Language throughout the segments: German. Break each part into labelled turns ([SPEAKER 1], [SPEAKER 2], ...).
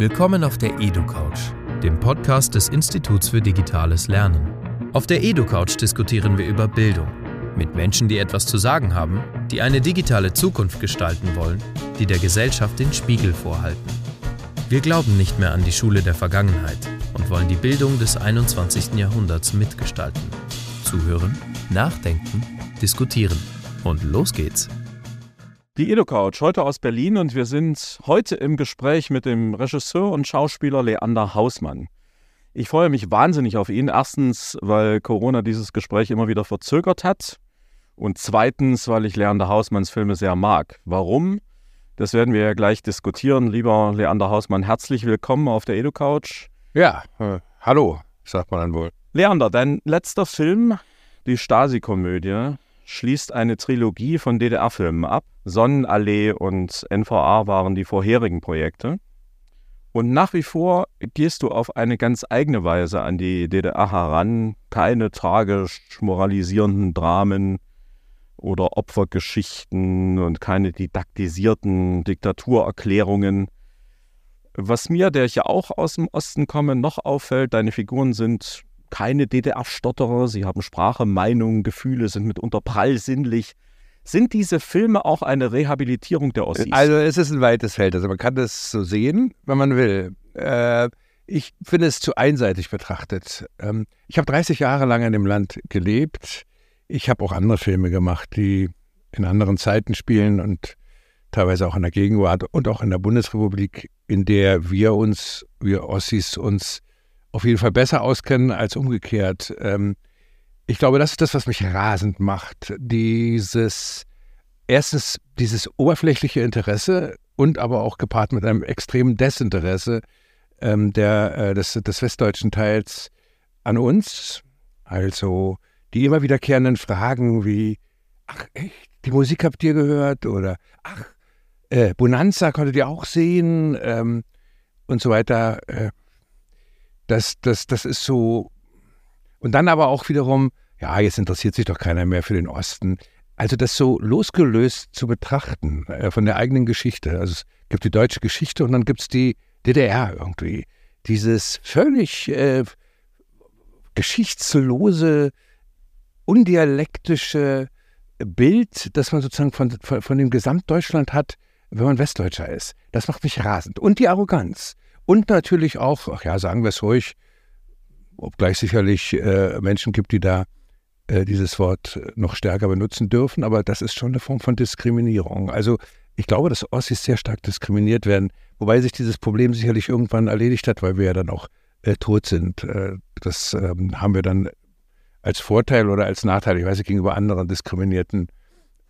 [SPEAKER 1] Willkommen auf der EduCouch, dem Podcast des Instituts für digitales Lernen. Auf der EduCouch diskutieren wir über Bildung mit Menschen, die etwas zu sagen haben, die eine digitale Zukunft gestalten wollen, die der Gesellschaft den Spiegel vorhalten. Wir glauben nicht mehr an die Schule der Vergangenheit und wollen die Bildung des 21. Jahrhunderts mitgestalten. Zuhören, nachdenken, diskutieren. Und los geht's!
[SPEAKER 2] Die EduCouch, heute aus Berlin und wir sind heute im Gespräch mit dem Regisseur und Schauspieler Leander Hausmann. Ich freue mich wahnsinnig auf ihn. Erstens, weil Corona dieses Gespräch immer wieder verzögert hat. Und zweitens, weil ich Leander Hausmanns Filme sehr mag. Warum? Das werden wir ja gleich diskutieren. Lieber Leander Hausmann, herzlich willkommen auf der EduCouch.
[SPEAKER 3] Ja, äh, hallo, sagt man dann wohl.
[SPEAKER 2] Leander, dein letzter Film, die Stasi-Komödie, schließt eine Trilogie von DDR-Filmen ab. Sonnenallee und NVA waren die vorherigen Projekte. Und nach wie vor gehst du auf eine ganz eigene Weise an die DDR heran. Keine tragisch moralisierenden Dramen oder Opfergeschichten und keine didaktisierten Diktaturerklärungen. Was mir, der ich ja auch aus dem Osten komme, noch auffällt, deine Figuren sind keine DDR-Stotterer, sie haben Sprache, Meinung, Gefühle, sind mitunter prallsinnlich. Sind diese Filme auch eine Rehabilitierung der Ossis?
[SPEAKER 3] Also es ist ein weites Feld. Also man kann das so sehen, wenn man will. Äh, ich finde es zu einseitig betrachtet. Ähm, ich habe 30 Jahre lang in dem Land gelebt. Ich habe auch andere Filme gemacht, die in anderen Zeiten spielen und teilweise auch in der Gegenwart und auch in der Bundesrepublik, in der wir uns, wir Ossis, uns auf jeden Fall besser auskennen als umgekehrt. Ähm, ich glaube, das ist das, was mich rasend macht. Dieses, erstens dieses oberflächliche Interesse und aber auch gepaart mit einem extremen Desinteresse ähm, der, äh, des, des westdeutschen Teils an uns. Also die immer wiederkehrenden Fragen wie, ach echt, die Musik habt ihr gehört? Oder ach, äh, Bonanza konntet ihr auch sehen? Ähm, und so weiter. Äh, das, das, das ist so. Und dann aber auch wiederum, ja, jetzt interessiert sich doch keiner mehr für den Osten. Also das so losgelöst zu betrachten äh, von der eigenen Geschichte. Also es gibt die deutsche Geschichte und dann gibt es die DDR irgendwie. Dieses völlig äh, geschichtslose, undialektische Bild, das man sozusagen von, von, von dem Gesamtdeutschland hat, wenn man Westdeutscher ist. Das macht mich rasend. Und die Arroganz. Und natürlich auch, ach ja, sagen wir es ruhig, obgleich sicherlich äh, Menschen gibt, die da äh, dieses Wort noch stärker benutzen dürfen, aber das ist schon eine Form von Diskriminierung. Also ich glaube, dass Ossis sehr stark diskriminiert werden, wobei sich dieses Problem sicherlich irgendwann erledigt hat, weil wir ja dann auch äh, tot sind. Äh, das ähm, haben wir dann als Vorteil oder als Nachteil, ich weiß nicht, gegenüber anderen diskriminierten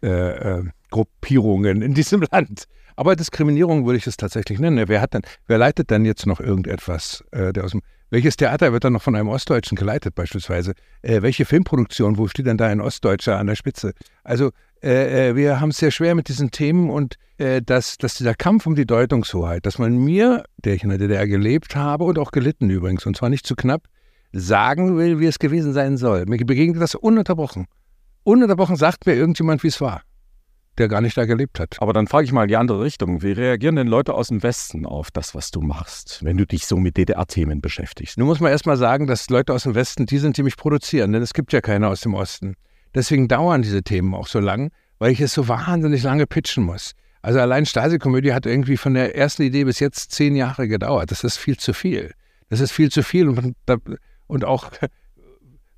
[SPEAKER 3] äh, äh, Gruppierungen in diesem Land aber Diskriminierung würde ich es tatsächlich nennen. Wer hat denn, wer leitet denn jetzt noch irgendetwas, äh, der aus dem, welches Theater wird dann noch von einem Ostdeutschen geleitet beispielsweise? Äh, welche Filmproduktion, wo steht denn da ein Ostdeutscher an der Spitze? Also äh, äh wir haben es sehr schwer mit diesen Themen und äh, dass, dass dieser Kampf um die Deutungshoheit, dass man mir, der ich in der DDR gelebt habe und auch gelitten übrigens, und zwar nicht zu knapp, sagen will, wie es gewesen sein soll. Mir begegnet das ununterbrochen. Ununterbrochen sagt mir irgendjemand, wie es war der gar nicht da gelebt hat.
[SPEAKER 2] Aber dann frage ich mal die andere Richtung. Wie reagieren denn Leute aus dem Westen auf das, was du machst, wenn du dich so mit DDR-Themen beschäftigst?
[SPEAKER 3] Nun muss man erst mal sagen, dass Leute aus dem Westen die sind, die mich produzieren, denn es gibt ja keine aus dem Osten. Deswegen dauern diese Themen auch so lang, weil ich es so wahnsinnig lange pitchen muss. Also allein Stasi-Komödie hat irgendwie von der ersten Idee bis jetzt zehn Jahre gedauert. Das ist viel zu viel. Das ist viel zu viel und, und auch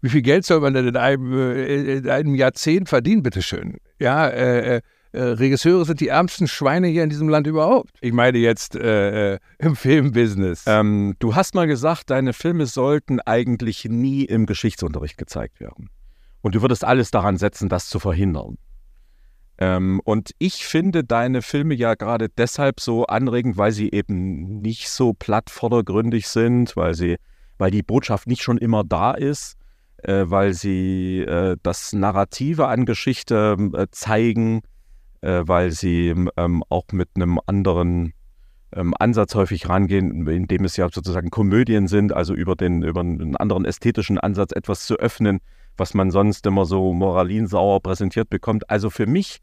[SPEAKER 3] wie viel Geld soll man denn in einem, äh, in einem Jahrzehnt verdienen, bitteschön? Ja, äh, äh, Regisseure sind die ärmsten Schweine hier in diesem Land überhaupt. Ich meine jetzt äh, äh, im Filmbusiness.
[SPEAKER 2] Ähm, du hast mal gesagt, deine Filme sollten eigentlich nie im Geschichtsunterricht gezeigt werden. Und du würdest alles daran setzen, das zu verhindern. Ähm, und ich finde deine Filme ja gerade deshalb so anregend, weil sie eben nicht so platt vordergründig sind, weil sie, weil die Botschaft nicht schon immer da ist, äh, weil sie äh, das Narrative an Geschichte äh, zeigen, äh, weil sie ähm, auch mit einem anderen ähm, Ansatz häufig rangehen, indem es ja sozusagen Komödien sind, also über den über einen anderen ästhetischen Ansatz etwas zu öffnen, was man sonst immer so moralinsauer präsentiert bekommt. Also für mich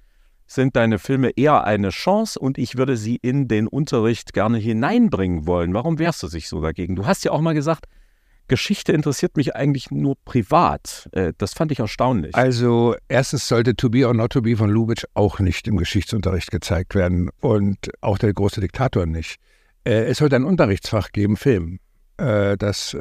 [SPEAKER 2] sind deine Filme eher eine Chance und ich würde sie in den Unterricht gerne hineinbringen wollen. Warum wehrst du dich so dagegen? Du hast ja auch mal gesagt, Geschichte interessiert mich eigentlich nur privat. Äh, das fand ich erstaunlich.
[SPEAKER 3] Also erstens sollte To Be or Not To Be von Lubitsch auch nicht im Geschichtsunterricht gezeigt werden und auch der große Diktator nicht. Äh, es sollte ein Unterrichtsfach geben, Film. Äh, das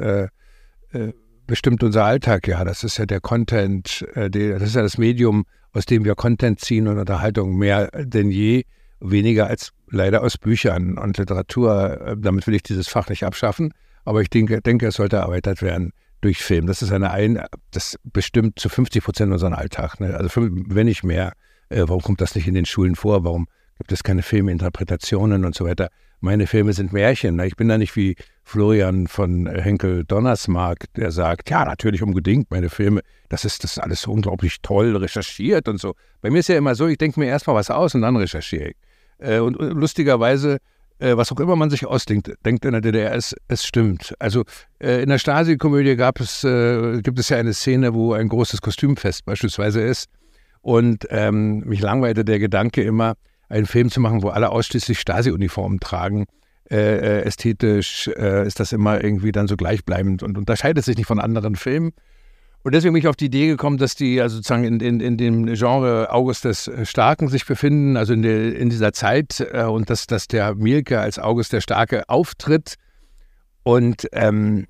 [SPEAKER 3] bestimmt unser Alltag ja. Das ist ja der Content, das ist ja das Medium, aus dem wir Content ziehen und Unterhaltung mehr denn je, weniger als leider aus Büchern und Literatur. Damit will ich dieses Fach nicht abschaffen, aber ich denke, denke es sollte erweitert werden durch Film. Das ist eine, ein, das bestimmt zu 50 Prozent unseren Alltag. Ne? Also wenn nicht mehr. Äh, warum kommt das nicht in den Schulen vor? Warum gibt es keine Filminterpretationen und so weiter? Meine Filme sind Märchen. Ne? Ich bin da nicht wie Florian von Henkel Donnersmark, der sagt, ja, natürlich unbedingt, meine Filme, das ist, das ist alles so unglaublich toll recherchiert und so. Bei mir ist ja immer so, ich denke mir erstmal was aus und dann recherchiere ich. Äh, und lustigerweise, äh, was auch immer man sich ausdenkt, denkt in der DDR, es, es stimmt. Also äh, in der Stasi-Komödie gab es, gibt es ja eine Szene, wo ein großes Kostümfest beispielsweise ist. Und ähm, mich langweilte der Gedanke immer, einen Film zu machen, wo alle ausschließlich Stasi-Uniformen tragen äh, äh, ästhetisch äh, ist das immer irgendwie dann so gleichbleibend und unterscheidet sich nicht von anderen Filmen. Und deswegen bin ich auf die Idee gekommen, dass die also sozusagen in, in, in dem Genre August des Starken sich befinden, also in, der, in dieser Zeit äh, und dass, dass der Mielke als August der Starke auftritt. Und, ähm,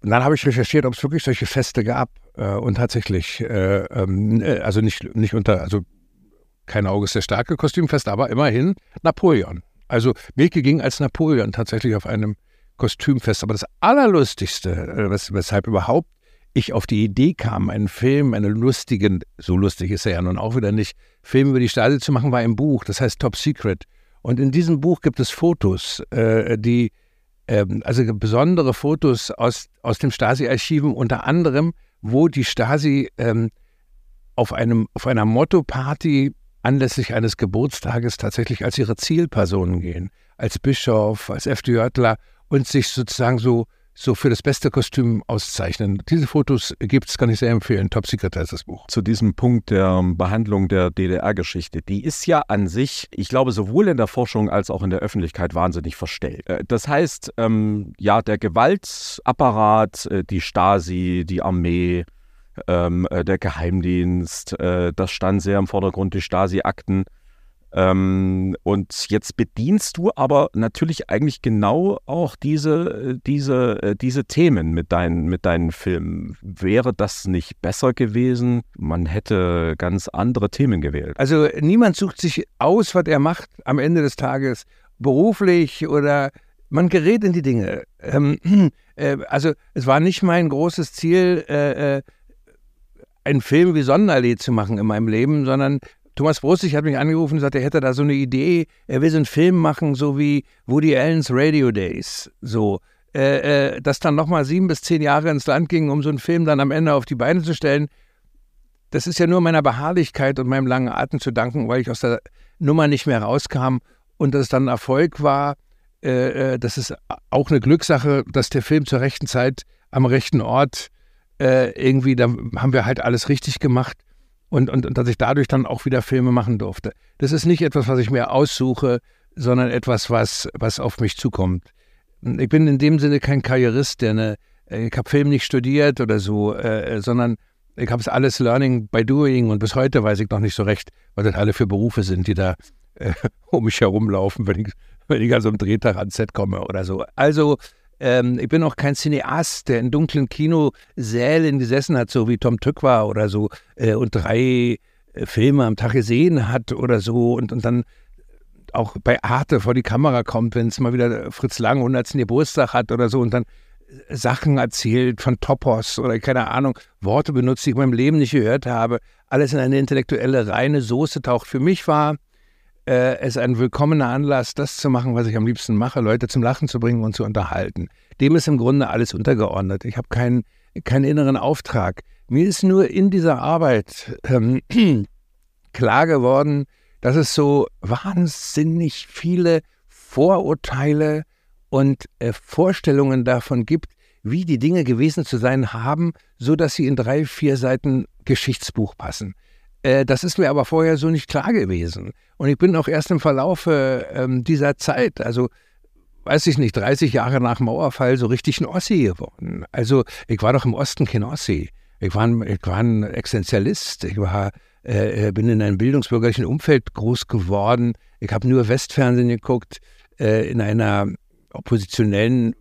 [SPEAKER 3] und dann habe ich recherchiert, ob es wirklich solche Feste gab. Äh, und tatsächlich, äh, ähm, also nicht, nicht unter, also kein August der Starke Kostümfest, aber immerhin Napoleon. Also Milke ging als Napoleon tatsächlich auf einem Kostümfest. Aber das Allerlustigste, äh, wes weshalb überhaupt ich auf die Idee kam, einen Film, einen lustigen, so lustig ist er ja nun auch wieder nicht, Film über die Stasi zu machen, war ein Buch, das heißt Top Secret. Und in diesem Buch gibt es Fotos, äh, die, äh, also besondere Fotos aus, aus dem Stasi-Archiven, unter anderem, wo die Stasi ähm, auf, einem, auf einer Motto-Party anlässlich eines Geburtstages tatsächlich als ihre Zielpersonen gehen, als Bischof, als FDJler und sich sozusagen so, so für das beste Kostüm auszeichnen. Diese Fotos gibt es, kann ich sehr empfehlen. Top Secret heißt das Buch.
[SPEAKER 2] Zu diesem Punkt der Behandlung der DDR-Geschichte. Die ist ja an sich, ich glaube, sowohl in der Forschung als auch in der Öffentlichkeit wahnsinnig verstellt. Äh, das heißt, ähm, ja, der Gewaltapparat, äh, die Stasi, die Armee, ähm, äh, der Geheimdienst, äh, das stand sehr im Vordergrund, die Stasi-Akten. Ähm, und jetzt bedienst du aber natürlich eigentlich genau auch diese, diese, äh, diese Themen mit deinen, mit deinen Filmen. Wäre das nicht besser gewesen? Man hätte ganz andere Themen gewählt.
[SPEAKER 3] Also niemand sucht sich aus, was er macht am Ende des Tages, beruflich oder man gerät in die Dinge. Ähm, äh, also es war nicht mein großes Ziel, äh, äh einen Film wie Sonnenallee zu machen in meinem Leben, sondern Thomas Brustig hat mich angerufen und gesagt, er hätte da so eine Idee, er will so einen Film machen, so wie Woody Allen's Radio Days, so. Äh, äh, das dann nochmal sieben bis zehn Jahre ins Land ging, um so einen Film dann am Ende auf die Beine zu stellen. Das ist ja nur meiner Beharrlichkeit und meinem langen Atem zu danken, weil ich aus der Nummer nicht mehr rauskam und dass es dann ein Erfolg war. Äh, äh das ist auch eine Glückssache, dass der Film zur rechten Zeit am rechten Ort äh, irgendwie, da haben wir halt alles richtig gemacht und, und, und dass ich dadurch dann auch wieder Filme machen durfte. Das ist nicht etwas, was ich mir aussuche, sondern etwas, was, was auf mich zukommt. Ich bin in dem Sinne kein Karrierist, der äh, ich habe Film nicht studiert oder so, äh, sondern ich habe es alles Learning by Doing und bis heute weiß ich noch nicht so recht, was das alle für Berufe sind, die da äh, um mich herumlaufen, wenn ich, wenn ich also am Drehtag ans Set komme oder so. Also ähm, ich bin auch kein Cineast, der in dunklen Kinosälen gesessen hat, so wie Tom Tückwer oder so, äh, und drei äh, Filme am Tag gesehen hat oder so und, und dann auch bei Arte vor die Kamera kommt, wenn es mal wieder Fritz Lang 100. Geburtstag hat oder so und dann äh, Sachen erzählt von Topos oder keine Ahnung, Worte benutzt, die ich in meinem Leben nicht gehört habe. Alles in eine intellektuelle reine Soße taucht. Für mich war äh, es ein willkommener Anlass, das zu machen, was ich am liebsten mache, Leute zum Lachen zu bringen und zu unterhalten. Dem ist im Grunde alles untergeordnet. Ich habe keinen keinen inneren Auftrag. Mir ist nur in dieser Arbeit ähm, klar geworden, dass es so wahnsinnig viele Vorurteile und äh, Vorstellungen davon gibt, wie die Dinge gewesen zu sein haben, so dass sie in drei, vier Seiten Geschichtsbuch passen. Äh, das ist mir aber vorher so nicht klar gewesen. Und ich bin auch erst im Verlaufe ähm, dieser Zeit, also weiß ich nicht, 30 Jahre nach Mauerfall so richtig ein Ossi geworden. Also ich war doch im Osten kein Ossi. Ich war ein, ich war ein Existenzialist. Ich war, äh, äh bin in einem bildungsbürgerlichen Umfeld groß geworden. Ich habe nur Westfernsehen geguckt, äh, in einer oppositionellen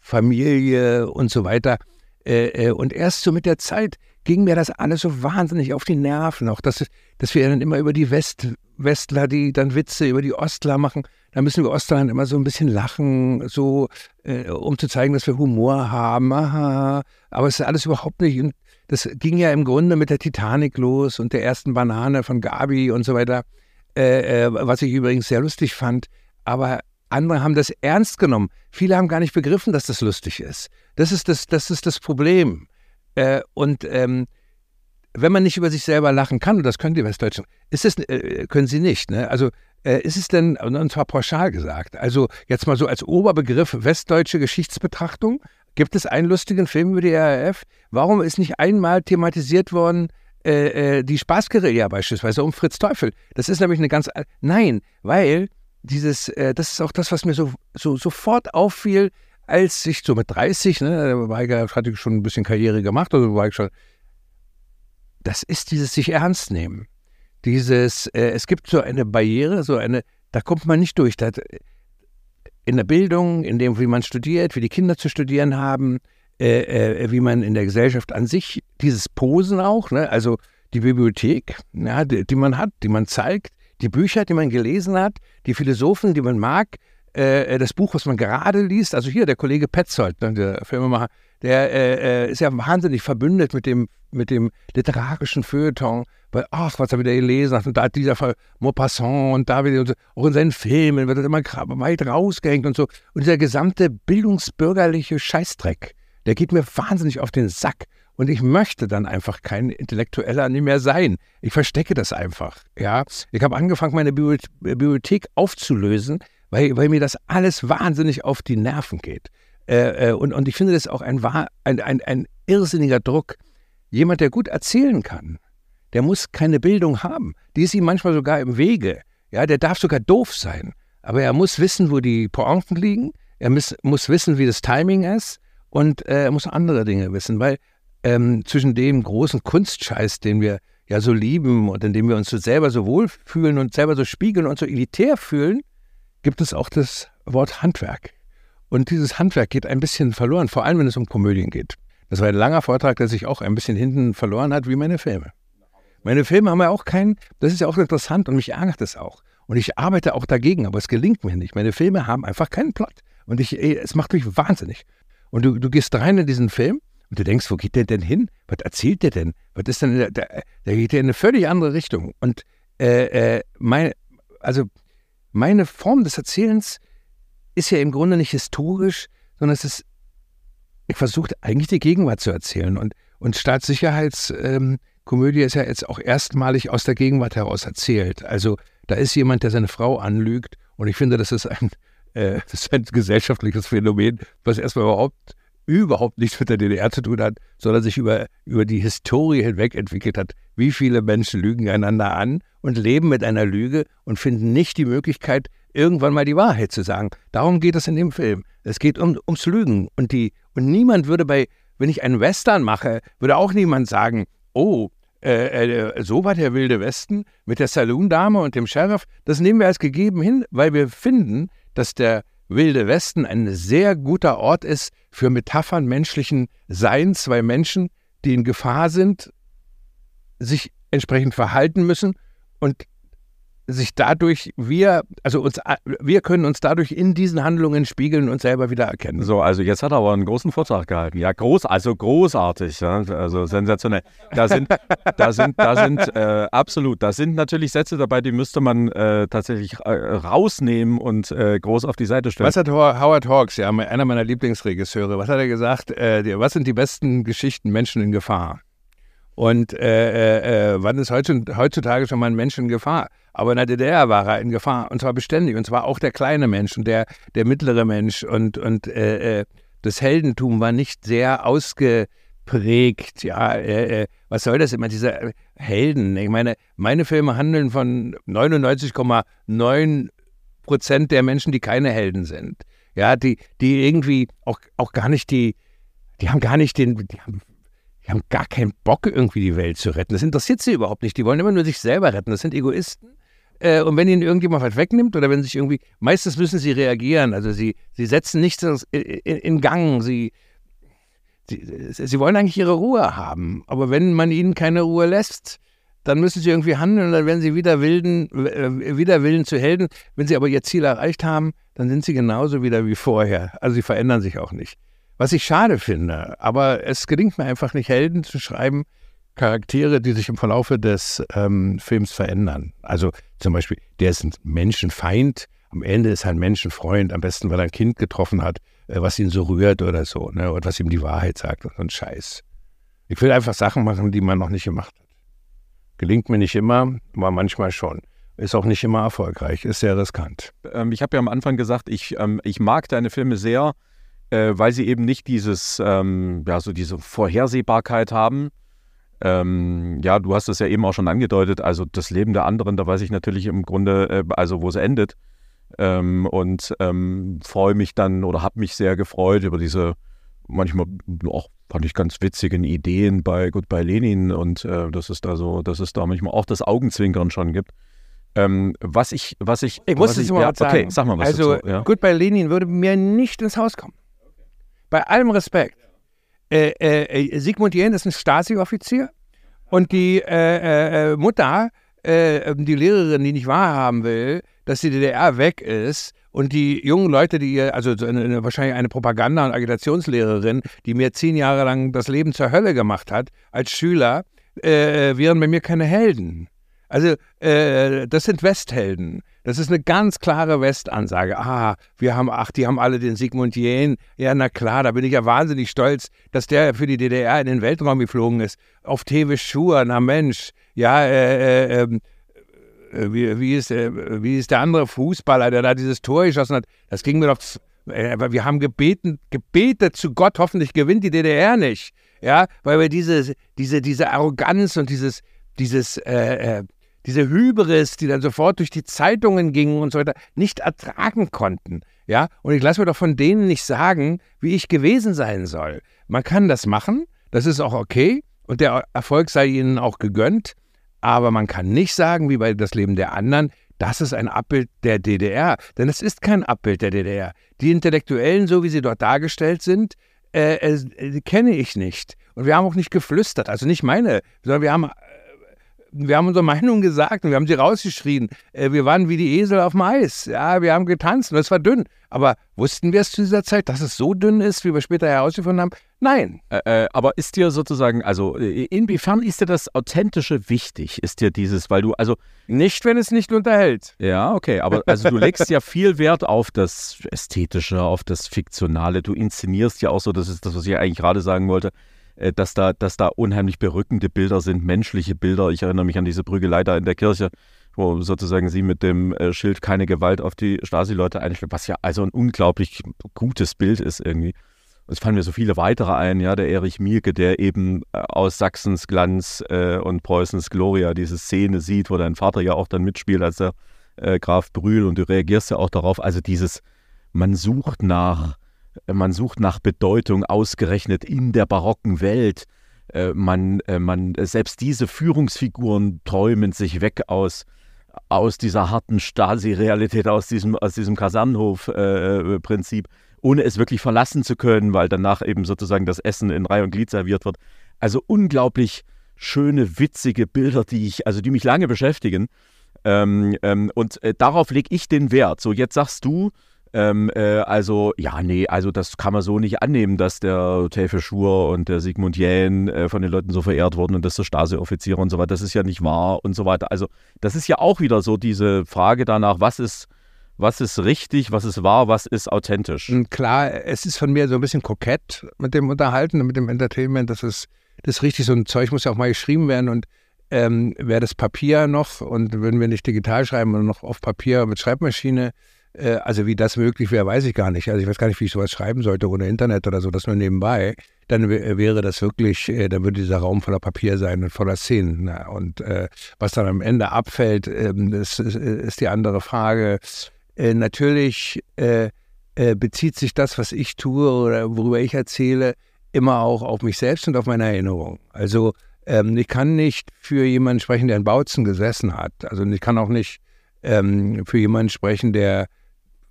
[SPEAKER 3] Familie und so weiter. Äh, äh, und erst so mit der Zeit ging mir das alles so wahnsinnig auf die Nerven. Auch dass, dass wir dann immer über die West, Westler, die dann Witze über die Ostler machen. Da müssen wir Ostler dann immer so ein bisschen lachen, so äh, um zu zeigen, dass wir Humor haben. Aha. Aber es ist alles überhaupt nicht. Und das ging ja im Grunde mit der Titanic los und der ersten Banane von Gabi und so weiter. Äh, äh, was ich übrigens sehr lustig fand. Aber andere haben das ernst genommen. Viele haben gar nicht begriffen, dass das lustig ist. Das ist das, das, ist das Problem. Äh, und ähm, wenn man nicht über sich selber lachen kann, und das können die Westdeutschen, ist es, äh, können sie nicht. Ne? Also äh, ist es denn, und zwar pauschal gesagt, also jetzt mal so als Oberbegriff westdeutsche Geschichtsbetrachtung, gibt es einen lustigen Film über die RAF? Warum ist nicht einmal thematisiert worden, äh, äh, die Spaßguerilla beispielsweise um Fritz Teufel? Das ist nämlich eine ganz, nein, weil dieses, äh, das ist auch das, was mir so, so sofort auffiel, als ich so mit 30, ne, ich, hatte ich schon ein bisschen Karriere gemacht, also war ich schon, das ist dieses sich ernst nehmen. Dieses, äh, es gibt so eine Barriere, so eine, da kommt man nicht durch. Das, in der Bildung, in dem, wie man studiert, wie die Kinder zu studieren haben, äh, äh, wie man in der Gesellschaft an sich, dieses Posen auch, ne, also die Bibliothek, ja, die, die man hat, die man zeigt, die Bücher, die man gelesen hat, die Philosophen, die man mag, äh, das Buch, was man gerade liest. Also hier der Kollege Petzold, ne, der Filmemacher, der äh, äh, ist ja wahnsinnig verbündet mit dem, mit dem literarischen Feuilleton, weil, ach, was er wieder gelesen hat. Und da hat dieser Fall Maupassant und da wieder, und so, auch in seinen Filmen wird das immer weit rausgehängt und so. Und dieser gesamte bildungsbürgerliche Scheißdreck, der geht mir wahnsinnig auf den Sack. Und ich möchte dann einfach kein Intellektueller nicht mehr sein. Ich verstecke das einfach. Ja, ich habe angefangen, meine Bibliothek aufzulösen, weil, weil mir das alles wahnsinnig auf die Nerven geht. Äh, äh, und, und ich finde das auch ein, ein, ein, ein irrsinniger Druck. Jemand, der gut erzählen kann, der muss keine Bildung haben. Die ist ihm manchmal sogar im Wege. Ja, der darf sogar doof sein. Aber er muss wissen, wo die Pointen liegen. Er muss, muss wissen, wie das Timing ist. Und äh, er muss andere Dinge wissen, weil ähm, zwischen dem großen Kunstscheiß, den wir ja so lieben und in dem wir uns so selber so wohlfühlen und selber so spiegeln und so elitär fühlen, gibt es auch das Wort Handwerk. Und dieses Handwerk geht ein bisschen verloren, vor allem wenn es um Komödien geht. Das war ein langer Vortrag, der sich auch ein bisschen hinten verloren hat, wie meine Filme. Meine Filme haben ja auch keinen, das ist ja auch interessant und mich ärgert es auch. Und ich arbeite auch dagegen, aber es gelingt mir nicht. Meine Filme haben einfach keinen Plot. Und ich, es macht mich wahnsinnig. Und du, du gehst rein in diesen Film und du denkst, wo geht der denn hin? Was erzählt der denn? Was ist denn, der, der, der geht ja in eine völlig andere Richtung. Und äh, äh, mein, also meine Form des Erzählens ist ja im Grunde nicht historisch, sondern es ist, ich versuche eigentlich die Gegenwart zu erzählen. Und, und Staatssicherheitskomödie ähm, ist ja jetzt auch erstmalig aus der Gegenwart heraus erzählt. Also da ist jemand, der seine Frau anlügt. Und ich finde, das ist ein, äh, das ist ein gesellschaftliches Phänomen, was erstmal überhaupt überhaupt nichts mit der DDR zu tun hat, sondern sich über, über die Historie hinweg entwickelt hat. Wie viele Menschen lügen einander an und leben mit einer Lüge und finden nicht die Möglichkeit, irgendwann mal die Wahrheit zu sagen. Darum geht es in dem Film. Es geht um, ums Lügen. Und, die, und niemand würde bei, wenn ich einen Western mache, würde auch niemand sagen, oh, äh, äh, so war der wilde Westen mit der Saloon-Dame und dem Sheriff. Das nehmen wir als gegeben hin, weil wir finden, dass der Wilde Westen ein sehr guter Ort ist für Metaphern menschlichen Seins, weil Menschen, die in Gefahr sind, sich entsprechend verhalten müssen und sich dadurch wir, also uns, wir können uns dadurch in diesen Handlungen spiegeln und selber wieder erkennen.
[SPEAKER 2] So, also jetzt hat er aber einen großen Vortrag gehalten. Ja, groß, also großartig, ja, also sensationell. Da sind, da sind, da sind äh, absolut, da sind natürlich Sätze dabei, die müsste man äh, tatsächlich äh, rausnehmen und äh, groß auf die Seite stellen.
[SPEAKER 3] Was hat Howard Hawks, ja, einer meiner Lieblingsregisseure, was hat er gesagt? Äh, was sind die besten Geschichten Menschen in Gefahr? Und äh, wann ist heutzutage schon mal ein Mensch in Gefahr? Aber in der DDR war er in Gefahr und zwar beständig. Und zwar auch der kleine Mensch und der, der mittlere Mensch. Und, und äh, äh, das Heldentum war nicht sehr ausge, prägt. Ja, äh, äh was soll das immer, diese Helden? Ich meine, meine Filme handeln von 99,9 Prozent der Menschen, die keine Helden sind. Ja, die, die irgendwie auch, auch gar nicht die, die haben gar nicht den, die haben, die haben gar keinen Bock, irgendwie die Welt zu retten. Das interessiert sie überhaupt nicht. Die wollen immer nur sich selber retten. Das sind Egoisten. Äh, und wenn ihnen irgendjemand was wegnimmt oder wenn sich irgendwie, meistens müssen sie reagieren. Also sie, sie setzen nichts in, in, Gang. Sie, sie, sie wollen eigentlich ihre Ruhe haben. Aber wenn man ihnen keine Ruhe lässt, dann müssen sie irgendwie handeln und dann werden sie wieder wilden, äh, wieder willen zu Helden. Wenn sie aber ihr Ziel erreicht haben, dann sind sie genauso wieder wie vorher. Also sie verändern sich auch nicht. Was ich schade finde, aber es gelingt mir einfach nicht, Helden zu schreiben, Charaktere, die sich im Verlaufe des ähm, Films verändern. Also zum Beispiel, der ist ein Menschenfeind, am Ende ist er ein Menschenfreund, am besten, weil er ein Kind getroffen hat, äh, was ihn so rührt oder so, ne? und was ihm die Wahrheit sagt und so ein Scheiß. Ich will einfach Sachen machen, die man noch nicht gemacht hat. Gelingt mir nicht immer, aber manchmal schon. Ist auch nicht immer erfolgreich, ist sehr riskant.
[SPEAKER 2] Ähm, ich habe ja am Anfang gesagt, ich, ähm, ich mag deine Filme sehr, äh, weil sie eben nicht dieses, ähm, ja, so diese Vorhersehbarkeit haben. Ähm, ja, du hast es ja eben auch schon angedeutet, also das Leben der anderen, da weiß ich natürlich im Grunde, äh, also wo es endet. Ähm, und ähm, freue mich dann oder habe mich sehr gefreut über diese manchmal auch fand ich ganz witzigen Ideen bei Goodbye Lenin und äh, dass es da so, dass es da manchmal auch das Augenzwinkern schon gibt. Ähm, was ich, was ich,
[SPEAKER 3] ich muss es mal ja, sagen. Okay,
[SPEAKER 2] sag mal was
[SPEAKER 3] Also dazu, ja. Goodbye Lenin würde mir nicht ins Haus kommen. Bei allem Respekt. Äh, äh, Sigmund Jähn ist ein Stasi-Offizier und die äh, äh Mutter, äh, die Lehrerin, die nicht wahrhaben will, dass die DDR weg ist und die jungen Leute, die ihr, also eine, wahrscheinlich eine Propaganda- und Agitationslehrerin, die mir zehn Jahre lang das Leben zur Hölle gemacht hat als Schüler, äh, wären bei mir keine Helden. Also äh, das sind Westhelden. Das ist eine ganz klare Westansage. Ah, wir haben, ach, die haben alle den Sigmund Jähn. Ja, na klar, da bin ich ja wahnsinnig stolz, dass der für die DDR in den Weltraum geflogen ist. Auf Tewe Schur, na Mensch. Ja, äh, äh, ähm, äh, wie, wie, ist, äh, wie ist der andere Fußballer, der da dieses Tor geschossen hat? Das ging mir doch. Äh, wir haben gebeten, gebetet zu Gott, hoffentlich gewinnt die DDR nicht. Ja, weil wir diese, diese, diese Arroganz und dieses, dieses, äh, diese Hybris, die dann sofort durch die Zeitungen gingen und so weiter, nicht ertragen konnten. Ja, und ich lasse mir doch von denen nicht sagen, wie ich gewesen sein soll. Man kann das machen, das ist auch okay und der Erfolg sei ihnen auch gegönnt. Aber man kann nicht sagen, wie bei das Leben der anderen, das ist ein Abbild der DDR. Denn es ist kein Abbild der DDR. Die Intellektuellen, so wie sie dort dargestellt sind, äh, äh, kenne ich nicht. Und wir haben auch nicht geflüstert, also nicht meine, sondern wir haben wir haben unsere Meinung gesagt und wir haben sie rausgeschrien. Äh, wir waren wie die Esel auf dem Eis. Ja, wir haben getanzt und es war dünn. Aber wussten wir es zu dieser Zeit, dass es so dünn ist, wie wir später herausgefunden haben? Nein.
[SPEAKER 2] Äh, äh, aber ist dir sozusagen, also äh, inwiefern ist dir das Authentische wichtig? Ist dir dieses, weil du, also.
[SPEAKER 3] Nicht, wenn es nicht unterhält.
[SPEAKER 2] Ja, okay. Aber also du legst ja viel Wert auf das Ästhetische, auf das Fiktionale. Du inszenierst ja auch so, das ist das, was ich eigentlich gerade sagen wollte dass da, dass da unheimlich berückende Bilder sind, menschliche Bilder. Ich erinnere mich an diese Prügelei da in der Kirche, wo sozusagen sie mit dem äh, Schild keine Gewalt auf die Stasi-Leute einschlägt, was ja also ein unglaublich gutes Bild ist irgendwie. Es fallen mir so viele weitere ein, ja, der Erich Mielke, der eben äh, aus Sachsens Glanz äh, und Preußens Gloria diese Szene sieht, wo dein Vater ja auch dann mitspielt als der äh, Graf Brühl und du reagierst ja auch darauf. Also dieses, man sucht nach man sucht nach Bedeutung ausgerechnet in der barocken Welt. Äh, man, äh, man, selbst diese Führungsfiguren träumen sich weg aus, aus dieser harten Stasi-Realität, aus diesem, aus diesem Kasernhof-Prinzip, äh, ohne es wirklich verlassen zu können, weil danach eben sozusagen das Essen in Reihe und Glied serviert wird. Also unglaublich schöne, witzige Bilder, die ich, also die mich lange beschäftigen. Ähm, ähm, und äh, darauf lege ich den Wert. So, jetzt sagst du, ähm, äh, also, ja, nee, also das kann man so nicht annehmen, dass der Täfe Schur und der Sigmund Jähn äh, von den Leuten so verehrt wurden und dass der Stasi-Offiziere und so weiter. Das ist ja nicht wahr und so weiter. Also, das ist ja auch wieder so diese Frage danach, was ist was ist richtig, was ist wahr, was ist authentisch?
[SPEAKER 3] Und klar, es ist von mir so ein bisschen kokett mit dem Unterhalten und mit dem Entertainment. Das ist, das ist richtig, so ein Zeug muss ja auch mal geschrieben werden und ähm, wäre das Papier noch und würden wir nicht digital schreiben, sondern noch auf Papier mit Schreibmaschine, äh, also wie das möglich wäre, weiß ich gar nicht. Also ich weiß gar nicht, wie ich sowas schreiben sollte ohne Internet oder so, das nur nebenbei. dann wäre das wirklich, äh, dann würde dieser Raum voller Papier sein und voller Szenen. Na, und äh, was dann am Ende abfällt, ähm, das ist, ist, die andere Frage. Äh, natürlich äh, äh, bezieht sich das, was ich tue oder worüber ich erzähle, immer auch auf mich selbst und auf meine Erinnerung. Also ähm, ich kann nicht für jemanden sprechen, der in Bautzen gesessen hat. Also ich kann auch nicht ähm, für jemanden sprechen, der,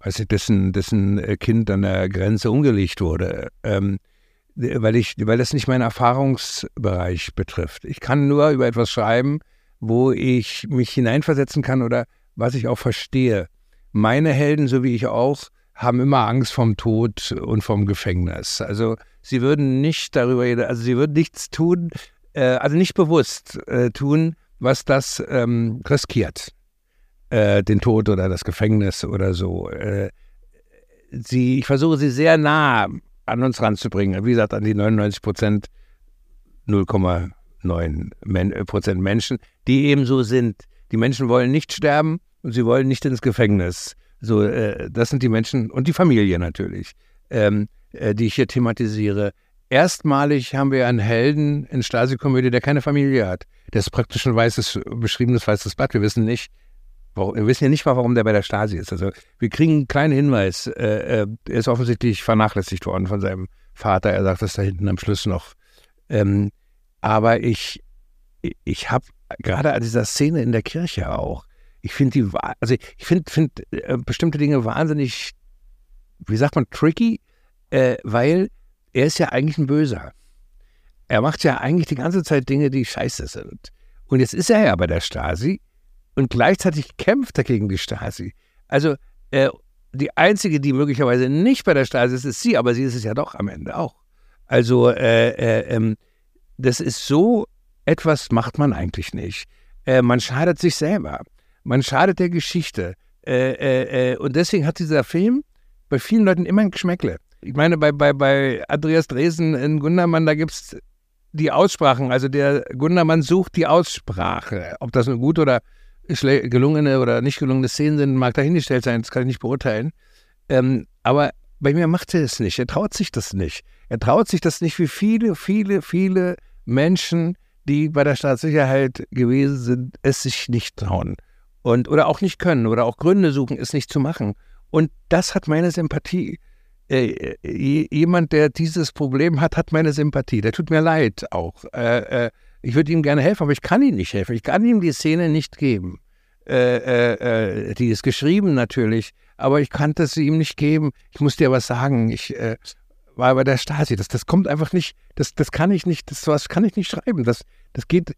[SPEAKER 3] weiß ich, dessen, dessen Kind an der Grenze umgelegt wurde. Ähm, weil, ich, weil das nicht meinen Erfahrungsbereich betrifft. Ich kann nur über etwas schreiben, wo ich mich hineinversetzen kann oder was ich auch verstehe. Meine Helden, so wie ich auch, haben immer Angst vom Tod und vom Gefängnis. Also sie würden nicht darüber, also sie würden nichts tun, äh, also nicht bewusst äh, tun, was das ähm, riskiert. Äh, den Tod oder das Gefängnis oder so. Äh, sie, ich versuche sie sehr nah an uns ranzubringen. Wie gesagt, an die 99 Prozent, 0,9 Men äh, Prozent Menschen, die eben so sind. Die Menschen wollen nicht sterben und sie wollen nicht ins Gefängnis. So, äh, das sind die Menschen und die Familie natürlich, ähm, äh, die ich hier thematisiere. Erstmalig haben wir einen Helden in Stasi-Komödie, der keine Familie hat. Der ist praktisch ein weißes, beschriebenes weißes Blatt. Wir wissen nicht, wir wissen ja nicht mal, warum der bei der Stasi ist. Also wir kriegen einen kleinen Hinweis. Äh, äh, er ist offensichtlich vernachlässigt worden von seinem Vater. Er sagt das da hinten am Schluss noch. Ähm, aber ich, ich habe gerade an dieser Szene in der Kirche auch, ich finde die, also ich finde find, äh, bestimmte Dinge wahnsinnig, wie sagt man, tricky, weil er ist ja eigentlich ein Böser. Er macht ja eigentlich die ganze Zeit Dinge, die scheiße sind. Und jetzt ist er ja bei der Stasi und gleichzeitig kämpft er gegen die Stasi. Also äh, die einzige, die möglicherweise nicht bei der Stasi ist, ist sie, aber sie ist es ja doch am Ende auch. Also äh, äh, ähm, das ist so etwas macht man eigentlich nicht. Äh, man schadet sich selber. Man schadet der Geschichte. Äh, äh, und deswegen hat dieser Film bei vielen Leuten immer ein Geschmäckle. Ich meine, bei, bei, bei Andreas Dresen in Gundermann, da gibt es die Aussprachen. Also der Gundermann sucht die Aussprache. Ob das eine gute oder gelungene oder nicht gelungene Szenen sind, mag dahingestellt sein, das kann ich nicht beurteilen. Ähm, aber bei mir macht er es nicht. Er traut sich das nicht. Er traut sich das nicht, wie viele, viele, viele Menschen, die bei der Staatssicherheit gewesen sind, es sich nicht trauen. Und, oder auch nicht können oder auch Gründe suchen, es nicht zu machen. Und das hat meine Sympathie. Äh, äh jemand, der dieses Problem hat, hat meine Sympathie. Der tut mir leid auch. Äh, äh, ich würde ihm gerne helfen, aber ich kann ihm nicht helfen. Ich kann ihm die Szene nicht geben. Äh, äh, äh die ist geschrieben natürlich, aber ich kannte sie ihm nicht geben. Ich muss dir was sagen. Ich äh, war bei der Stasi. Das, das kommt einfach nicht, das, das kann ich nicht, das was kann ich nicht schreiben. Das, das geht.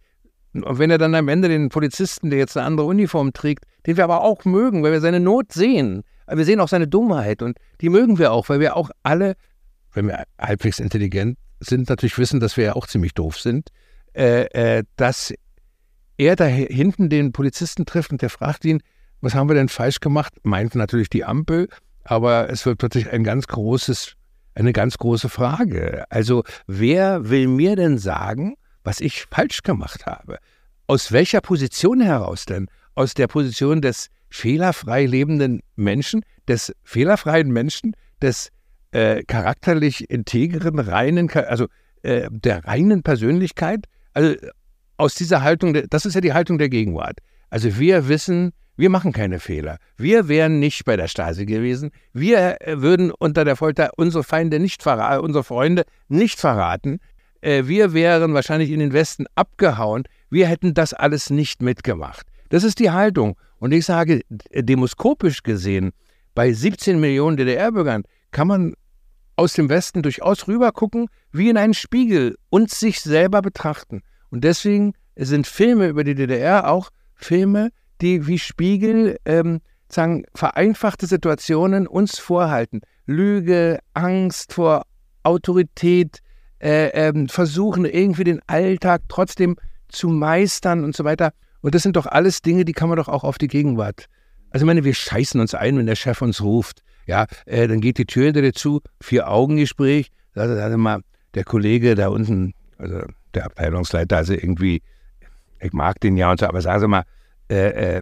[SPEAKER 3] Und wenn er dann am Ende den Polizisten, der jetzt eine andere Uniform trägt, den wir aber auch mögen, weil wir seine Not sehen, aber wir sehen auch seine Dummheit und die mögen wir auch, weil wir auch alle, wenn wir halbwegs intelligent sind, natürlich wissen, dass wir ja auch ziemlich doof sind äh, äh, dass er da hinten den Polizisten trifft und der fragt ihn, was haben wir denn falsch gemacht? Meint natürlich die Ampel, aber es wird plötzlich ein ganz großes, eine ganz große Frage. Also wer will mir denn sagen, was ich falsch gemacht habe? Aus welcher Position heraus denn? Aus der Position des fehlerfrei lebenden Menschen, des fehlerfreien Menschen, des äh, charakterlich integren, reinen, also äh, der reinen Persönlichkeit, also aus dieser Haltung, das ist ja die Haltung der Gegenwart. Also wir wissen, wir machen keine Fehler. Wir wären nicht bei der Stasi gewesen. Wir äh, würden unter der Folter unsere Feinde nicht verraten, unsere Freunde nicht verraten. Äh, wir wären wahrscheinlich in den Westen abgehauen. Wir hätten das alles nicht mitgemacht. Das ist die Haltung. Und ich sage, demoskopisch gesehen, bei 17 Millionen DDR-Bürgern kann man aus dem Westen durchaus rübergucken, wie in einen Spiegel und sich selber betrachten. Und deswegen sind Filme über die DDR auch Filme, die wie Spiegel ähm, sagen, vereinfachte Situationen uns vorhalten. Lüge, Angst vor Autorität, äh, ähm, versuchen irgendwie den Alltag trotzdem zu meistern und so weiter. Und das sind doch alles Dinge, die kann man doch auch auf die Gegenwart. Also ich meine, wir scheißen uns ein, wenn der Chef uns ruft. Ja, äh, dann geht die Tür hinter dir zu, Vier-Augen-Gespräch. Sagt er mal, der Kollege da unten, also der Abteilungsleiter, also irgendwie, ich mag den ja und so, aber sagen Sie mal, äh, äh,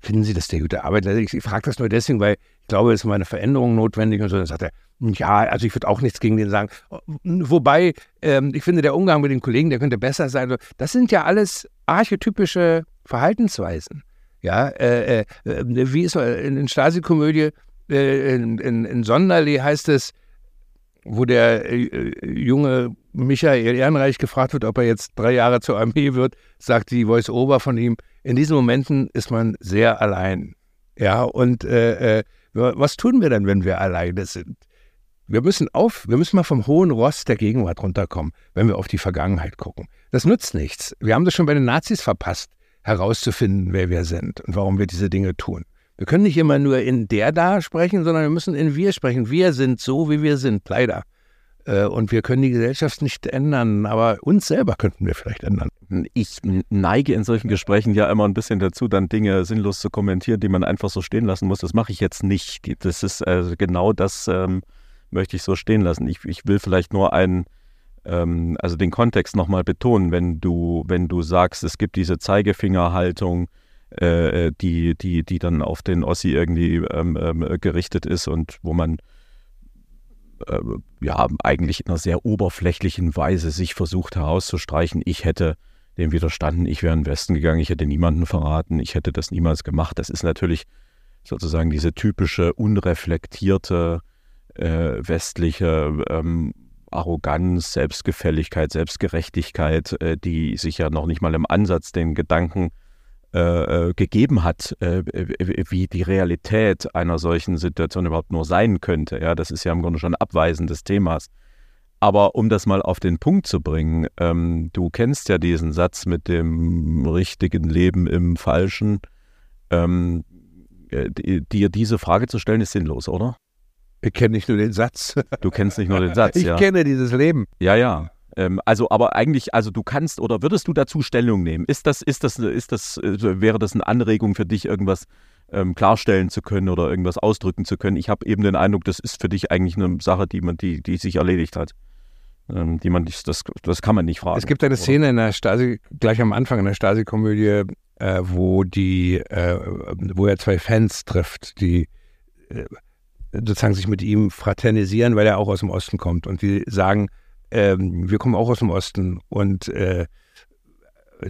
[SPEAKER 3] finden Sie, dass der gute Arbeiter, ich, ich frage das nur deswegen, weil ich glaube, es ist mal eine Veränderung notwendig und so. Dann sagt er, ja, also ich würde auch nichts gegen den sagen. Wobei, ähm, ich finde, der Umgang mit den Kollegen, der könnte besser sein. Das sind ja alles archetypische Verhaltensweisen. Ja, äh, äh, wie ist in, in Stasi-Komödie, äh, in, in, in Sonderlee heißt es, wo der äh, junge Michael Ehrenreich gefragt wird, ob er jetzt drei Jahre zur Armee wird, sagt die Voice-Over von ihm, in diesen Momenten ist man sehr allein. Ja, und äh, äh, was tun wir denn, wenn wir alleine sind? Wir müssen auf, wir müssen mal vom hohen Ross der Gegenwart runterkommen, wenn wir auf die Vergangenheit gucken. Das nützt nichts. Wir haben das schon bei den Nazis verpasst, herauszufinden, wer wir sind und warum wir diese Dinge tun. Wir können nicht immer nur in der da sprechen, sondern wir müssen in wir sprechen. Wir sind so, wie wir sind, leider. Äh, und wir können die Gesellschaft nicht ändern, aber uns selber könnten wir vielleicht ändern.
[SPEAKER 2] Ich neige in solchen Gesprächen ja immer ein bisschen dazu, dann Dinge sinnlos zu kommentieren, die man einfach so stehen lassen muss. Das mache ich jetzt nicht. Das ist also genau das ähm, möchte ich so stehen lassen. Ich, ich will vielleicht nur einen, ähm, also den Kontext nochmal betonen, wenn du, wenn du sagst, es gibt diese Zeigefingerhaltung, äh, die, die, die dann auf den Ossi irgendwie ähm, ähm, gerichtet ist und wo man äh, ja eigentlich in einer sehr oberflächlichen Weise sich versucht herauszustreichen, ich hätte dem widerstanden, ich wäre in den Westen gegangen, ich hätte niemanden verraten, ich hätte das niemals gemacht. Das ist natürlich sozusagen diese typische unreflektierte äh, westliche ähm, Arroganz, Selbstgefälligkeit, Selbstgerechtigkeit, äh, die sich ja noch nicht mal im Ansatz den Gedanken äh, äh gegeben hat, äh, wie die Realität einer solchen Situation überhaupt nur sein könnte. Ja, das ist ja im Grunde schon Abweisen des Themas. Aber um das mal auf den Punkt zu bringen, ähm, du kennst ja diesen Satz mit dem richtigen Leben im Falschen. Ähm, äh, dir diese Frage zu stellen, ist sinnlos, oder?
[SPEAKER 3] Ich kenne nicht nur den Satz.
[SPEAKER 2] Du kennst nicht nur den Satz,
[SPEAKER 3] ich
[SPEAKER 2] ja.
[SPEAKER 3] Ich kenne dieses Leben.
[SPEAKER 2] Ja, ja. Ähm, also, aber eigentlich, also du kannst oder würdest du dazu Stellung nehmen? Ist das, ist das, ist das, äh, wäre das eine Anregung für dich, irgendwas ähm, klarstellen zu können oder irgendwas ausdrücken zu können? Ich habe eben den Eindruck, das ist für dich eigentlich eine Sache, die man, die, die sich erledigt hat. Ähm, die man nicht, das, das kann man nicht fragen.
[SPEAKER 3] Es gibt eine Szene in der Stasi, gleich am Anfang in der Stasi-Komödie, äh, wo die, äh, wo er zwei Fans trifft, die äh, sozusagen sich mit ihm fraternisieren, weil er auch aus dem Osten kommt. Und die sagen, ähm, wir kommen auch aus dem Osten und äh,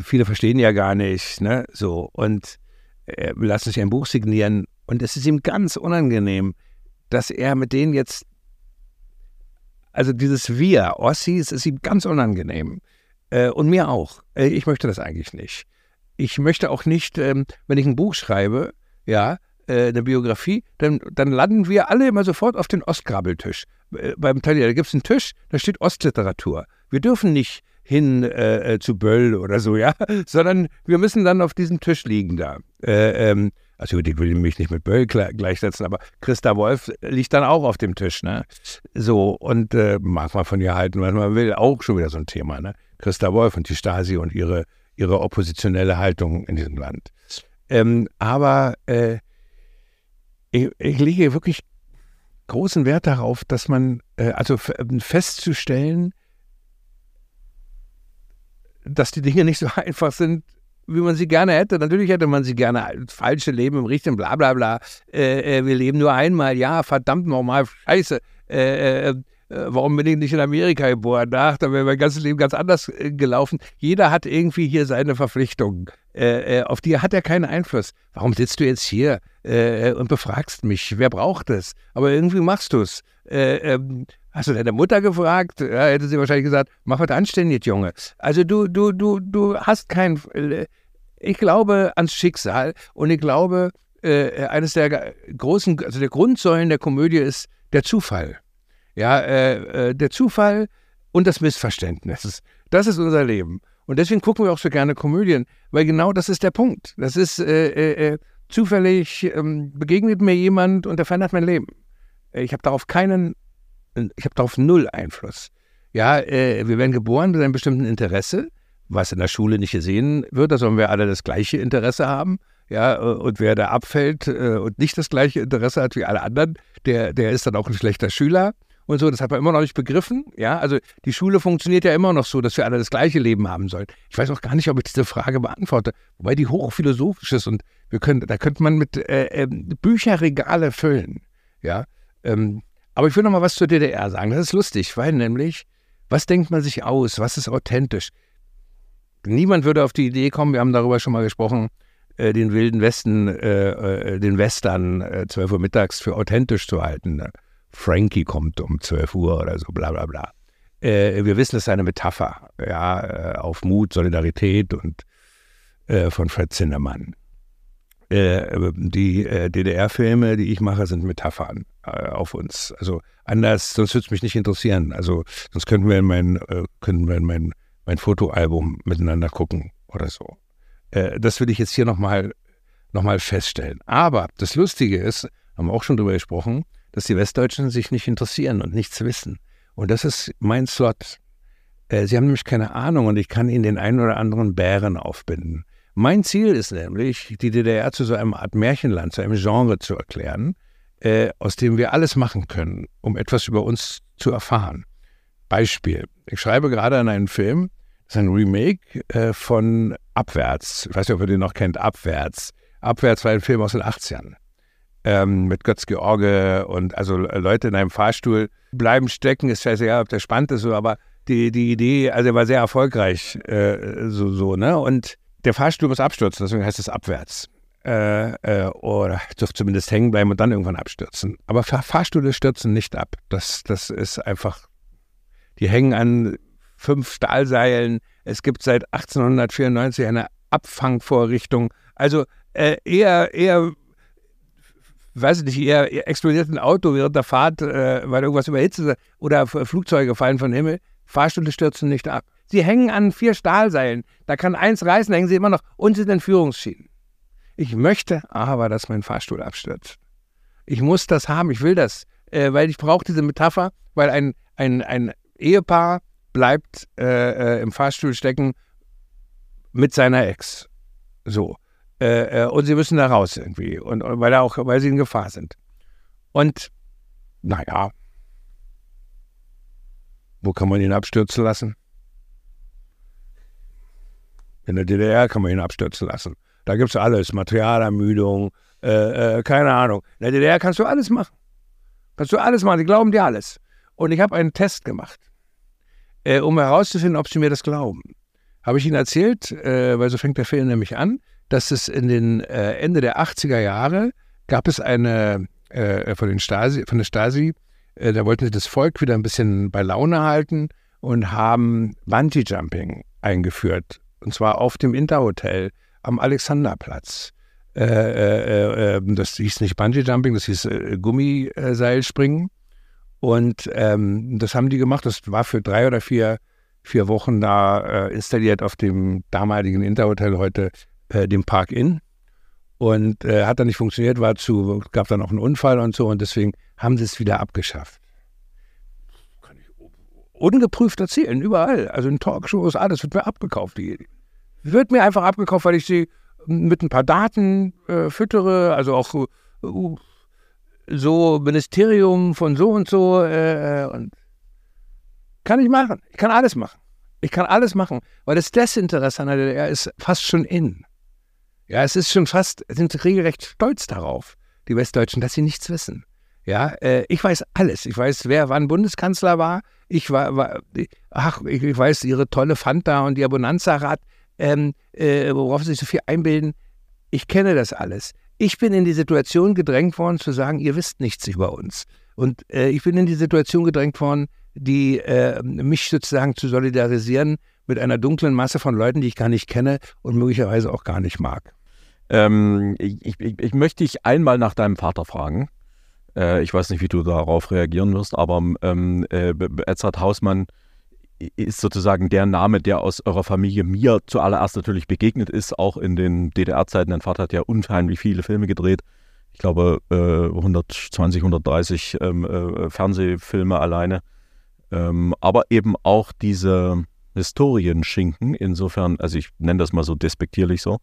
[SPEAKER 3] viele verstehen ja gar nicht, ne? So und äh, lassen sich ein Buch signieren. Und es ist ihm ganz unangenehm, dass er mit denen jetzt, also dieses Wir, Ossis, ist ihm ganz unangenehm. Äh, und mir auch. Äh, ich möchte das eigentlich nicht. Ich möchte auch nicht, ähm, wenn ich ein Buch schreibe, ja, äh, eine Biografie, dann, dann landen wir alle immer sofort auf den Ostgrabeltisch. Äh, beim Thalia, da gibt es einen Tisch, da steht Ostliteratur. Wir dürfen nicht hin äh, äh, zu Böll oder so, ja, sondern wir müssen dann auf diesem Tisch liegen da. Äh, ähm, also ich will mich nicht mit Böll gleichsetzen, aber Christa Wolf liegt dann auch auf dem Tisch, ne? So, und äh, mag man von ihr halten, was man will, auch schon wieder so ein Thema, ne? Christa Wolf und die Stasi und ihre, ihre oppositionelle Haltung in diesem Land. Ähm, aber äh, ich, ich lege wirklich großen Wert darauf, dass man, äh, also ähm, festzustellen, dass die Dinge nicht so einfach sind, wie man sie gerne hätte. Natürlich hätte man sie gerne als falsche Leben im richtigen bla bla bla. Äh, äh, wir leben nur einmal, ja, verdammt nochmal, scheiße. Äh, äh, äh, warum bin ich nicht in Amerika geboren? Da wäre mein ganzes Leben ganz anders gelaufen. Jeder hat irgendwie hier seine Verpflichtungen. Äh, auf die hat er keinen Einfluss. Warum sitzt du jetzt hier äh, und befragst mich? Wer braucht es? Aber irgendwie machst du es. Äh, ähm, hast du deine Mutter gefragt? Ja, hätte sie wahrscheinlich gesagt, mach was anständig, Junge. Also du, du, du, du hast kein. Ich glaube ans Schicksal und ich glaube, eines der großen, also der Grundsäulen der Komödie ist der Zufall. Ja, äh, äh, der Zufall und das Missverständnis. Das ist unser Leben. Und deswegen gucken wir auch so gerne Komödien, weil genau das ist der Punkt. Das ist äh, äh, äh zufällig ähm, begegnet mir jemand und er verändert mein Leben. Äh, ich habe darauf keinen, ich habe darauf null Einfluss. Ja, äh, wir werden geboren mit einem bestimmten Interesse, was in der Schule nicht gesehen wird. Da sollen wir alle das gleiche Interesse haben. Ja, und wer da abfällt und nicht das gleiche Interesse hat wie alle anderen, der, der ist dann auch ein schlechter Schüler. Und so. Das hat man immer noch nicht begriffen. Ja, also die Schule funktioniert ja immer noch so, dass wir alle das gleiche Leben haben sollen. Ich weiß auch gar nicht, ob ich diese Frage beantworte, wobei die hochphilosophisch ist und wir können, da könnte man mit äh, äh, Bücherregale füllen. Ja, ähm, aber ich will noch mal was zur DDR sagen. Das ist lustig, weil nämlich, was denkt man sich aus? Was ist authentisch? Niemand würde auf die Idee kommen, wir haben darüber schon mal gesprochen, äh, den wilden Westen, äh, äh den Western äh, 12 Uhr mittags für authentisch zu halten. Ne? Frankie kommt um 12 Uhr oder so, bla bla bla. Äh, wir wissen, es ist eine Metapher ja, äh, auf Mut, Solidarität und von Fred Zinnemann. die DDR-Filme, die ich mache, sind Metaphern auf uns. Also anders, sonst würde es mich nicht interessieren. Also sonst könnten wir in mein, könnten wir in mein mein Fotoalbum miteinander gucken oder so. Äh, das will ich jetzt hier nochmal noch mal feststellen. Aber das Lustige ist, haben wir auch schon drüber gesprochen, dass die Westdeutschen sich nicht interessieren und nichts wissen. Und das ist mein Slot. Äh, sie haben nämlich keine Ahnung und ich kann ihnen den einen oder anderen Bären aufbinden. Mein Ziel ist nämlich, die DDR zu so einem Art Märchenland, zu einem Genre zu erklären, äh, aus dem wir alles machen können, um etwas über uns zu erfahren. Beispiel. Ich schreibe gerade an einen Film, das ist ein Remake äh, von Abwärts. Ich weiß nicht, ob ihr den noch kennt. Abwärts. Abwärts war ein Film aus den 80ern. Ähm, mit Götz George und also Leute in einem Fahrstuhl bleiben stecken. Ist scheißegal, ob der spannend ist, aber die, die Idee, also er war sehr erfolgreich, äh, so, so, ne? Und der Fahrstuhl muss abstürzen, deswegen heißt es abwärts. Äh, äh, oder dürfte zumindest hängen bleiben und dann irgendwann abstürzen. Aber Fahrstühle stürzen nicht ab. Das, das ist einfach, die hängen an fünf Stahlseilen. Es gibt seit 1894 eine Abfangvorrichtung. Also äh, eher, eher, weiß ich nicht, eher, explodiert ein Auto während der Fahrt, äh, weil irgendwas überhitzt ist oder Flugzeuge fallen vom Himmel. Fahrstühle stürzen nicht ab. Sie hängen an vier Stahlseilen. Da kann eins reißen, hängen sie immer noch und sind in Führungsschienen. Ich möchte aber, dass mein Fahrstuhl abstürzt. Ich muss das haben, ich will das, äh, weil ich brauche diese Metapher, weil ein, ein, ein Ehepaar bleibt äh, äh, im Fahrstuhl stecken mit seiner Ex. So. Äh, äh, und sie müssen da raus irgendwie. Und, und weil, auch, weil sie in Gefahr sind. Und naja, wo kann man ihn abstürzen lassen? In der DDR kann man ihn abstürzen lassen. Da gibt es alles, Materialermüdung, äh, äh, keine Ahnung. In der DDR kannst du alles machen. Kannst du alles machen, die glauben dir alles. Und ich habe einen Test gemacht äh, um herauszufinden, ob sie mir das glauben. Habe ich ihnen erzählt, äh, weil so fängt der Film nämlich an, dass es in den äh, Ende der 80er Jahre gab es eine äh, von, den Stasi, von der Stasi, äh, da wollten sie das Volk wieder ein bisschen bei Laune halten und haben Bungee-Jumping eingeführt. Und zwar auf dem Interhotel am Alexanderplatz. Äh, das hieß nicht Bungee-Jumping, das hieß Gummiseilspringen. Und ähm, das haben die gemacht. Das war für drei oder vier, vier Wochen da äh, installiert auf dem damaligen Interhotel, heute äh, dem Park Inn. Und äh, hat dann nicht funktioniert, war zu, gab dann auch einen Unfall und so. Und deswegen haben sie es wieder abgeschafft. Kann ich ungeprüft erzählen, überall. Also in Talkshows, alles wird mir abgekauft. Die wird mir einfach abgekauft, weil ich sie mit ein paar Daten äh, füttere, also auch uh, so Ministerium von so und so äh, und kann ich machen. Ich kann alles machen. Ich kann alles machen, weil das Desinteresse an der DDR ist fast schon in. Ja, es ist schon fast, sind regelrecht stolz darauf, die Westdeutschen, dass sie nichts wissen. Ja, äh, ich weiß alles. Ich weiß, wer wann Bundeskanzler war. Ich war, war ach, ich, ich, weiß ihre tolle Fanta und ihr Bonanza-Rad, ähm, äh, worauf sie sich so viel einbilden. Ich kenne das alles ich bin in die Situation gedrängt worden zu sagen, ihr wisst nichts über uns. Und äh, ich bin in die Situation gedrängt worden, die äh, mich sozusagen zu solidarisieren mit einer dunklen Masse von Leuten, die ich gar nicht kenne und möglicherweise auch gar nicht mag.
[SPEAKER 2] Ähm, ich, ich, ich, möchte dich einmal nach deinem Vater fragen. Äh, ich weiß nicht, wie du darauf reagieren wirst, aber ähm, äh, Edzard Hausmann ist sozusagen der Name, der aus eurer Familie mir zuallererst natürlich begegnet ist, auch in den DDR-Zeiten. Dein Vater hat ja unheimlich viele Filme gedreht. Ich glaube, äh, 120, 130 ähm, äh, Fernsehfilme alleine. Ähm, aber eben auch diese Historienschinken. Insofern, also ich nenne das mal so despektierlich so.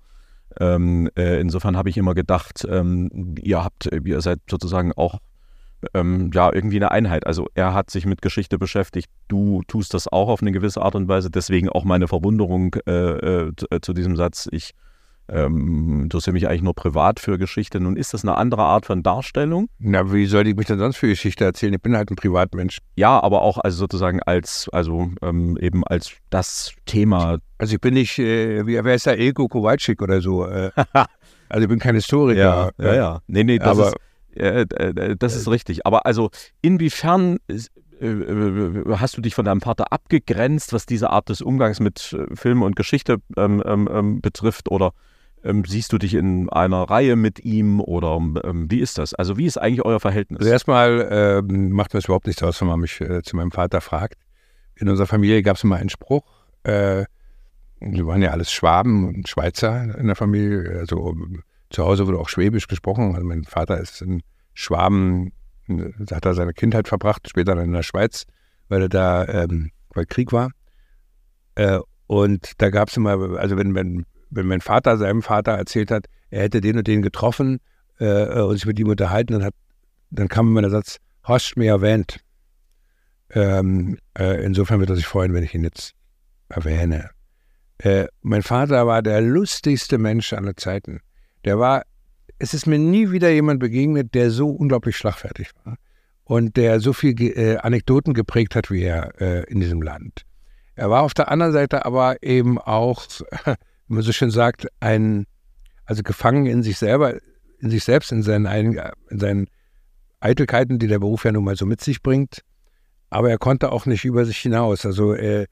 [SPEAKER 2] Ähm, äh, insofern habe ich immer gedacht, ähm, ihr habt, ihr seid sozusagen auch ähm, ja irgendwie eine Einheit. Also er hat sich mit Geschichte beschäftigt, du tust das auch auf eine gewisse Art und Weise. Deswegen auch meine Verwunderung äh, äh, äh zu diesem Satz. Ich ähm, interessiere mich eigentlich nur privat für Geschichte. Nun ist das eine andere Art von Darstellung.
[SPEAKER 3] Na, wie soll ich mich denn sonst für Geschichte erzählen? Ich bin halt ein Privatmensch.
[SPEAKER 2] Ja, aber auch also sozusagen als, also ähm, eben als das Thema.
[SPEAKER 3] Also ich bin nicht, äh, wie, wer ist da, Ilko Kowalczyk oder so? Äh, also ich bin kein Historiker.
[SPEAKER 2] Ja, ja, ja. Nee, nee, das aber, ist äh, äh, das ist richtig. Aber also inwiefern äh, hast du dich von deinem Vater abgegrenzt, was diese Art des Umgangs mit Film und Geschichte ähm, ähm, ähm, betrifft? Oder ähm, siehst du dich in einer Reihe mit ihm? Oder ähm, wie ist das? Also wie ist eigentlich euer Verhältnis?
[SPEAKER 3] Also erstmal ähm, macht das überhaupt nichts aus, wenn man mich äh, zu meinem Vater fragt. In unserer Familie gab es immer einen Spruch. Äh, wir waren ja alles Schwaben und Schweizer in der Familie. Also zu Hause wurde auch Schwäbisch gesprochen. Also mein Vater ist in Schwaben, da hat er seine Kindheit verbracht, später dann in der Schweiz, weil er da, ähm, weil Krieg war. Äh, und da gab es immer, also wenn, wenn, wenn mein Vater seinem Vater erzählt hat, er hätte den und den getroffen äh, und sich mit ihm unterhalten, dann, hat, dann kam immer der Satz, hast mir erwähnt. Ähm, äh, insofern wird er sich freuen, wenn ich ihn jetzt erwähne. Äh, mein Vater war der lustigste Mensch aller Zeiten. Der war, es ist mir nie wieder jemand begegnet, der so unglaublich schlagfertig war und der so viel äh, Anekdoten geprägt hat wie er äh, in diesem Land. Er war auf der anderen Seite aber eben auch, wie man so schön sagt, ein, also gefangen in sich selber, in sich selbst, in seinen, in seinen Eitelkeiten, die der Beruf ja nun mal so mit sich bringt. Aber er konnte auch nicht über sich hinaus. Also er,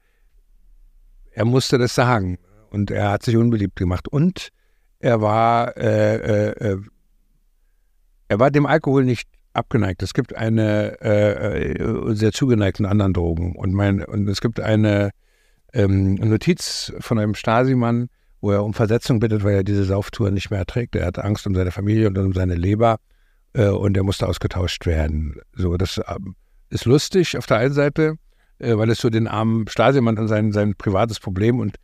[SPEAKER 3] er musste das sagen und er hat sich unbeliebt gemacht. Und er war, äh, äh, äh, er war dem Alkohol nicht abgeneigt. Es gibt eine äh, äh, sehr zugeneigten anderen Drogen. Und, mein, und es gibt eine ähm, Notiz von einem Stasi-Mann, wo er um Versetzung bittet, weil er diese Sauftour nicht mehr erträgt. Er hat Angst um seine Familie und um seine Leber äh, und er musste ausgetauscht werden. So, das ähm, ist lustig auf der einen Seite, äh, weil es so den armen Stasi-Mann und sein, sein privates Problem und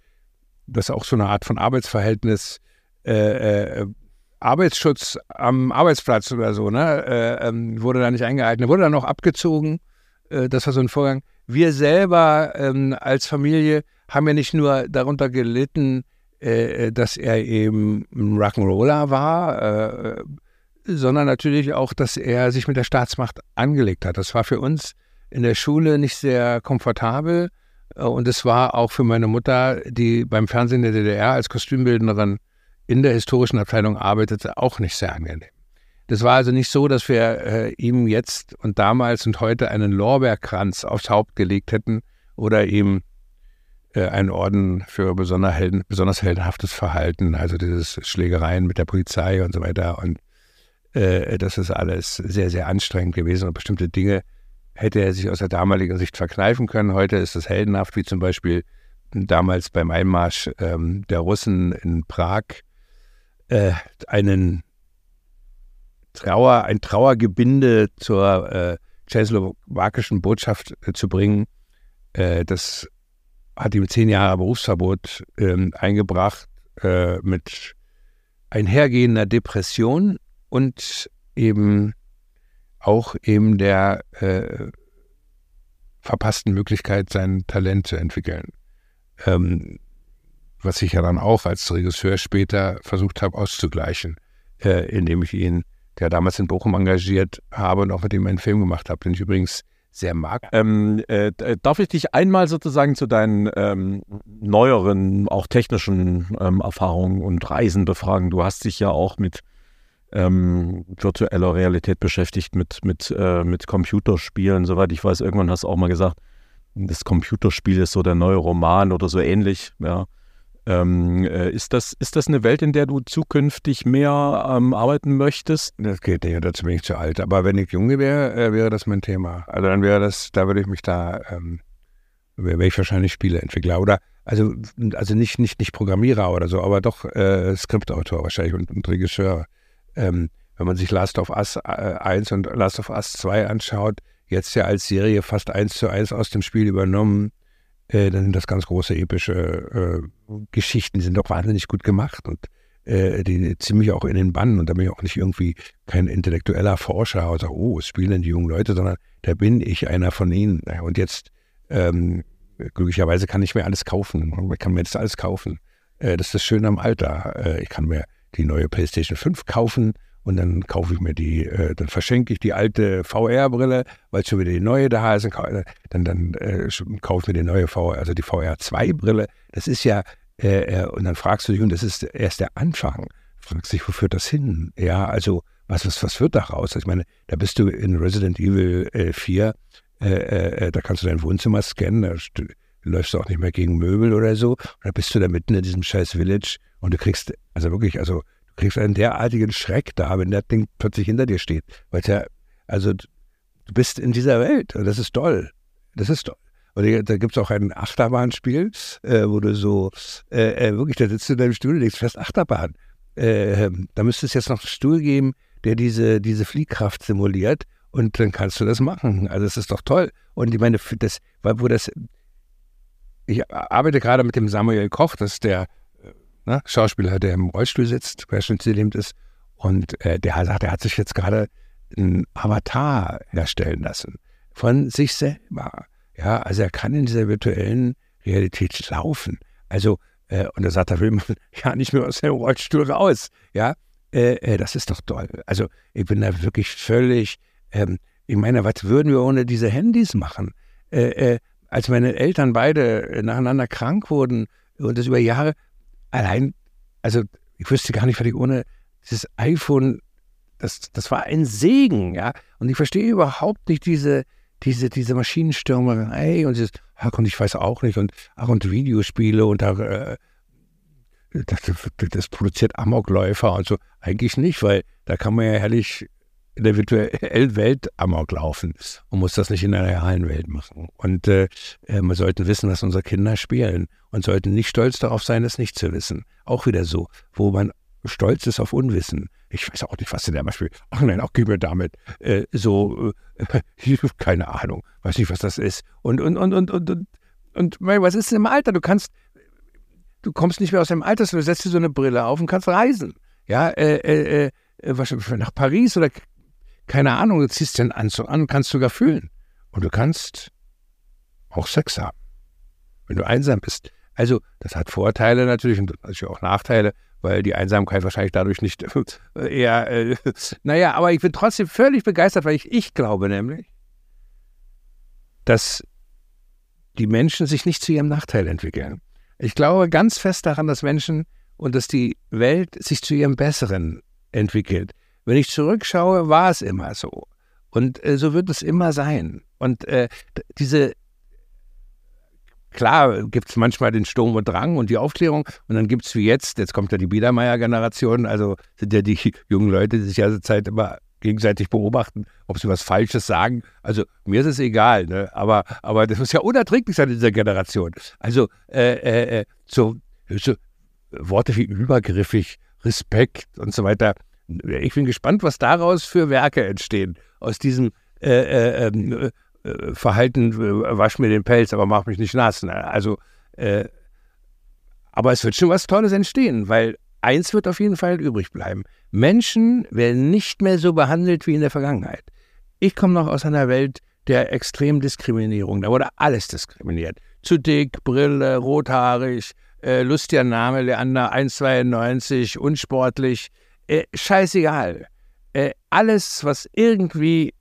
[SPEAKER 3] das auch so eine Art von Arbeitsverhältnis äh, äh, Arbeitsschutz am Arbeitsplatz oder so, ne, äh, ähm, wurde da nicht eingehalten. Wurde dann auch abgezogen. Äh, das war so ein Vorgang. Wir selber ähm, als Familie haben ja nicht nur darunter gelitten, dass er eben ein Rock'n'Roller war, äh, sondern natürlich auch, dass er sich mit der Staatsmacht angelegt hat. Das war für uns in der Schule nicht sehr komfortabel. Und es war auch für meine Mutter, die beim Fernsehen der DDR als Kostümbildnerin in der historischen Abteilung arbeitete, auch nicht sehr angenehm. Das war also nicht so, dass wir äh, ihm jetzt und damals und heute einen Lorbeerkranz aufs Haupt gelegt hätten oder ihm äh, einen Orden für besonders, helden, besonders heldenhaftes Verhalten, also dieses Schlägereien mit der Polizei und so weiter. Und äh, das ist alles sehr, sehr anstrengend gewesen und bestimmte Dinge hätte er sich aus der damaligen Sicht verkneifen können. Heute ist es heldenhaft, wie zum Beispiel damals beim Einmarsch ähm, der Russen in Prag äh, einen Trauer, ein Trauergebinde zur äh, tschechoslowakischen Botschaft äh, zu bringen. Äh, das hat ihm zehn Jahre Berufsverbot ähm, eingebracht äh, mit einhergehender Depression und eben auch eben der äh, verpassten Möglichkeit, sein Talent zu entwickeln. Ähm, was ich ja dann auch als Regisseur später versucht habe auszugleichen, äh, indem ich ihn, der damals in Bochum engagiert habe und auch mit ihm einen Film gemacht habe, den ich übrigens sehr mag.
[SPEAKER 2] Ähm, äh, darf ich dich einmal sozusagen zu deinen ähm, neueren, auch technischen ähm, Erfahrungen und Reisen befragen? Du hast dich ja auch mit ähm, virtueller Realität beschäftigt, mit, mit, äh, mit Computerspielen. Soweit ich weiß, irgendwann hast du auch mal gesagt, das Computerspiel ist so der neue Roman oder so ähnlich. Ja. Ähm, äh, ist, das, ist das eine Welt, in der du zukünftig mehr ähm, arbeiten möchtest?
[SPEAKER 3] Das geht nicht, dazu bin ich zu alt. Aber wenn ich jung wäre, äh, wäre das mein Thema. Also dann wäre das, da würde ich mich da, ähm, wäre ich wahrscheinlich Spieleentwickler oder also, also nicht, nicht, nicht Programmierer oder so, aber doch äh, Skriptautor wahrscheinlich und, und Regisseur. Ähm, wenn man sich Last of Us äh, 1 und Last of Us 2 anschaut, jetzt ja als Serie fast eins zu eins aus dem Spiel übernommen, äh, dann sind das ganz große epische äh, Geschichten, die sind doch wahnsinnig gut gemacht und äh, die ziehen mich auch in den Bann und da bin ich auch nicht irgendwie kein intellektueller Forscher und sage, oh, es spielen die jungen Leute, sondern da bin ich einer von ihnen. Und jetzt, ähm, glücklicherweise kann ich mir alles kaufen. Ich kann mir jetzt alles kaufen. Äh, das ist das Schöne am Alter. Äh, ich kann mir die neue PlayStation 5 kaufen und dann kaufe ich mir die, äh, dann verschenke ich die alte VR-Brille, weil schon wieder die neue da ist. Dann, dann äh, kaufe ich mir die neue VR, also die VR-2-Brille. Das ist ja, äh, äh, und dann fragst du dich, und das ist erst der Anfang, fragst dich, wo führt das hin? Ja, also, was, was, was wird daraus? Ich meine, da bist du in Resident Evil äh, 4, äh, äh, da kannst du dein Wohnzimmer scannen, da läufst du auch nicht mehr gegen Möbel oder so. Und da bist du da mitten in diesem scheiß Village und du kriegst, also wirklich, also kriegst einen derartigen Schreck da, wenn das Ding plötzlich hinter dir steht. Weil ja, also du bist in dieser Welt und das ist toll. Das ist toll. Und da gibt es auch ein Achterbahnspiel, äh, wo du so, äh, äh, wirklich, da sitzt du in deinem Stuhl und denkst fest, Achterbahn. Äh, da müsste es jetzt noch einen Stuhl geben, der diese, diese Fliehkraft simuliert und dann kannst du das machen. Also das ist doch toll. Und ich meine, das, wo das, ich arbeite gerade mit dem Samuel Koch, das ist der ne, Schauspieler, der im Rollstuhl sitzt, querschnittsgelähmt ist. Und äh, der sagt, er hat sich jetzt gerade einen Avatar herstellen lassen von sich selber. Ja, also er kann in dieser virtuellen Realität laufen. Also, äh, und er sagt, da will man ja nicht mehr aus dem Rollstuhl raus. Ja, äh, äh, das ist doch toll. Also, ich bin da wirklich völlig, ähm, ich meine, was würden wir ohne diese Handys machen? Äh, äh, als meine Eltern beide nacheinander krank wurden und das über Jahre, allein, also ich wüsste gar nicht, was ich ohne dieses iPhone, das, das war ein Segen, ja. Und ich verstehe überhaupt nicht diese, diese, diese Maschinenstürmerei und dieses, ach, und ich weiß auch nicht, und ach, und Videospiele und da, äh, das, das, produziert Amokläufer und so. Eigentlich nicht, weil da kann man ja herrlich in der virtuellen Welt Amok laufen und muss das nicht in der realen Welt machen. Und äh, äh wir sollten wissen, was unsere Kinder spielen und sollten nicht stolz darauf sein, es nicht zu wissen. Auch wieder so, wo man stolz ist auf Unwissen. Ich weiß auch nicht, was denn der mal spielt. Ach nein, auch gib mir damit äh, so, äh, keine Ahnung, weiß nicht, was das ist. Und, und, und, und, und, und, und was ist denn im Alter? Du kannst, du kommst nicht mehr aus dem Alter, du setzt dir so eine Brille auf und kannst reisen. Ja, äh, äh, äh, nach Paris oder keine Ahnung, du ziehst den Anzug an und kannst sogar fühlen. Und du kannst auch Sex haben, wenn du einsam bist. Also, das hat Vorteile natürlich und natürlich auch Nachteile weil die Einsamkeit wahrscheinlich dadurch nicht eher, äh, naja, aber ich bin trotzdem völlig begeistert, weil ich, ich glaube nämlich, dass die Menschen sich nicht zu ihrem Nachteil entwickeln. Ich glaube ganz fest daran, dass Menschen und dass die Welt sich zu ihrem Besseren entwickelt. Wenn ich zurückschaue, war es immer so. Und äh, so wird es immer sein. Und äh, diese Klar gibt es manchmal den Sturm und Drang und die Aufklärung und dann gibt es wie jetzt, jetzt kommt ja die Biedermeier-Generation, also sind ja die jungen Leute, die sich ja Zeit immer gegenseitig beobachten, ob sie was Falsches sagen. Also mir ist es egal, ne? aber, aber das muss ja unerträglich sein in dieser Generation. Also äh, äh, äh so, so Worte wie übergriffig, Respekt und so weiter. Ich bin gespannt, was daraus für Werke entstehen. Aus diesem äh, äh, ähm, äh, Verhalten, äh, wasch mir den Pelz, aber mach mich nicht nass. Ne? Also, äh, aber es wird schon was Tolles entstehen, weil eins wird auf jeden Fall übrig bleiben. Menschen werden nicht mehr so behandelt wie in der Vergangenheit. Ich komme noch aus einer Welt der Extremdiskriminierung. Da wurde alles diskriminiert. Zu dick, Brille, rothaarig, äh, lustiger Name, Leander 1,92, unsportlich. Äh, scheißegal. Äh, alles, was irgendwie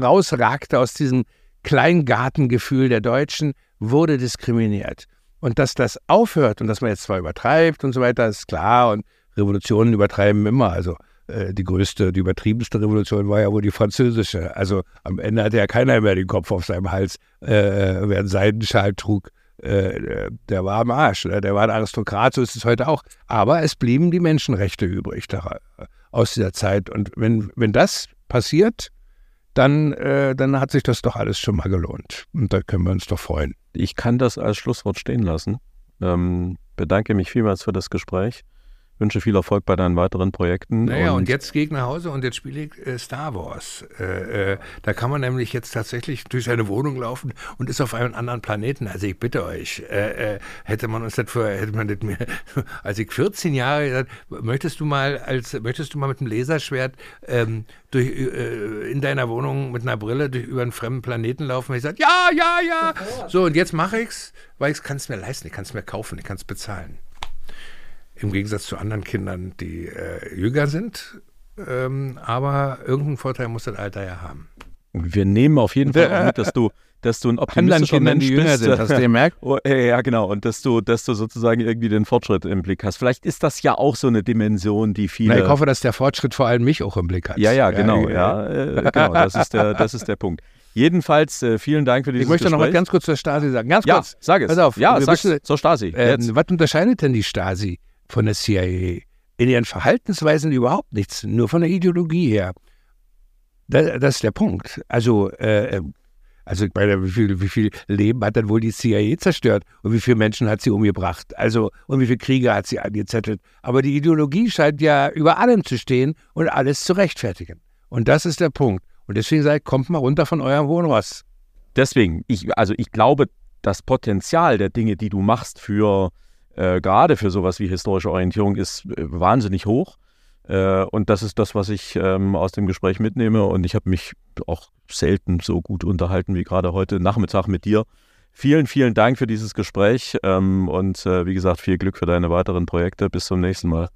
[SPEAKER 3] rausragte aus diesem Kleingartengefühl der Deutschen, wurde diskriminiert. Und dass das aufhört und dass man jetzt zwar übertreibt und so weiter, ist klar. Und Revolutionen übertreiben immer. Also äh, die größte, die übertriebenste Revolution war ja wohl die französische. Also am Ende hatte ja keiner mehr den Kopf auf seinem Hals, äh, wer einen Seidenschal trug. Äh, der war am Arsch, ne? der war ein Aristokrat, so ist es heute auch. Aber es blieben die Menschenrechte übrig da, aus dieser Zeit. Und wenn, wenn das passiert, dann, äh, dann hat sich das doch alles schon mal gelohnt. Und da können wir uns doch freuen.
[SPEAKER 2] Ich kann das als Schlusswort stehen lassen. Ähm, bedanke mich vielmals für das Gespräch. Wünsche viel Erfolg bei deinen weiteren Projekten.
[SPEAKER 3] Naja, und, und jetzt gehe ich nach Hause und jetzt spiele ich äh, Star Wars. Äh, äh, da kann man nämlich jetzt tatsächlich durch seine Wohnung laufen und ist auf einem anderen Planeten. Also ich bitte euch, äh, äh, hätte man uns das vorher, hätte man das mir, als ich 14 Jahre gesagt, möchtest du mal als, möchtest du mal mit einem Laserschwert ähm, durch, äh, in deiner Wohnung mit einer Brille durch, über einen fremden Planeten laufen? Und ich sage, ja, ja, ja. So, und jetzt mache ich's, weil ich kann es mir leisten, ich kann es mir kaufen, ich kann es bezahlen. Im Gegensatz zu anderen Kindern, die äh, jünger sind. Ähm, aber irgendeinen Vorteil muss das Alter ja haben.
[SPEAKER 2] Wir nehmen auf jeden Fall mit, dass du, dass du ein optimistischer Mensch
[SPEAKER 3] die
[SPEAKER 2] bist.
[SPEAKER 3] sind, hast du gemerkt?
[SPEAKER 2] Oh, ja, genau. Und dass du, dass du sozusagen irgendwie den Fortschritt im Blick hast. Vielleicht ist das ja auch so eine Dimension, die viele.
[SPEAKER 3] Na, ich hoffe, dass der Fortschritt vor allem mich auch im Blick hat.
[SPEAKER 2] Ja, ja, genau. Ja, äh, genau. Das ist der, das ist der Punkt. Jedenfalls äh, vielen Dank für dieses
[SPEAKER 3] Ich möchte
[SPEAKER 2] Gespräch.
[SPEAKER 3] noch mal ganz kurz zur Stasi sagen. Ganz
[SPEAKER 2] ja,
[SPEAKER 3] kurz.
[SPEAKER 2] sag es.
[SPEAKER 3] Pass auf.
[SPEAKER 2] Ja, sag's
[SPEAKER 3] müssen-
[SPEAKER 2] zur Stasi.
[SPEAKER 3] Äh, was unterscheidet denn die Stasi von der CIA? In ihren Verhaltensweisen überhaupt nichts, nur von der Ideologie her. Da, das ist der Punkt. Also, äh, also ich meine, wie viel, wie viel Leben hat dann wohl die CIA zerstört und wie viele Menschen hat sie umgebracht? Also, und wie viele Kriege hat sie angezettelt? Aber die Ideologie scheint ja über allem zu stehen und alles zu rechtfertigen. Und das ist der Punkt. Und deswegen sage ich, kommt mal runter von eurem Wohnross.
[SPEAKER 2] Deswegen, ich, also ich glaube, das Potenzial der Dinge, die du machst für äh, gerade für sowas wie historische Orientierung, ist äh, wahnsinnig hoch. Äh, und das ist das, was ich ähm, aus dem Gespräch mitnehme. Und ich habe mich auch selten so gut unterhalten wie gerade heute Nachmittag mit dir. Vielen, vielen Dank für dieses Gespräch ähm, und wie gesagt, viel Glück für deine weiteren Projekte. Bis zum nächsten Mal.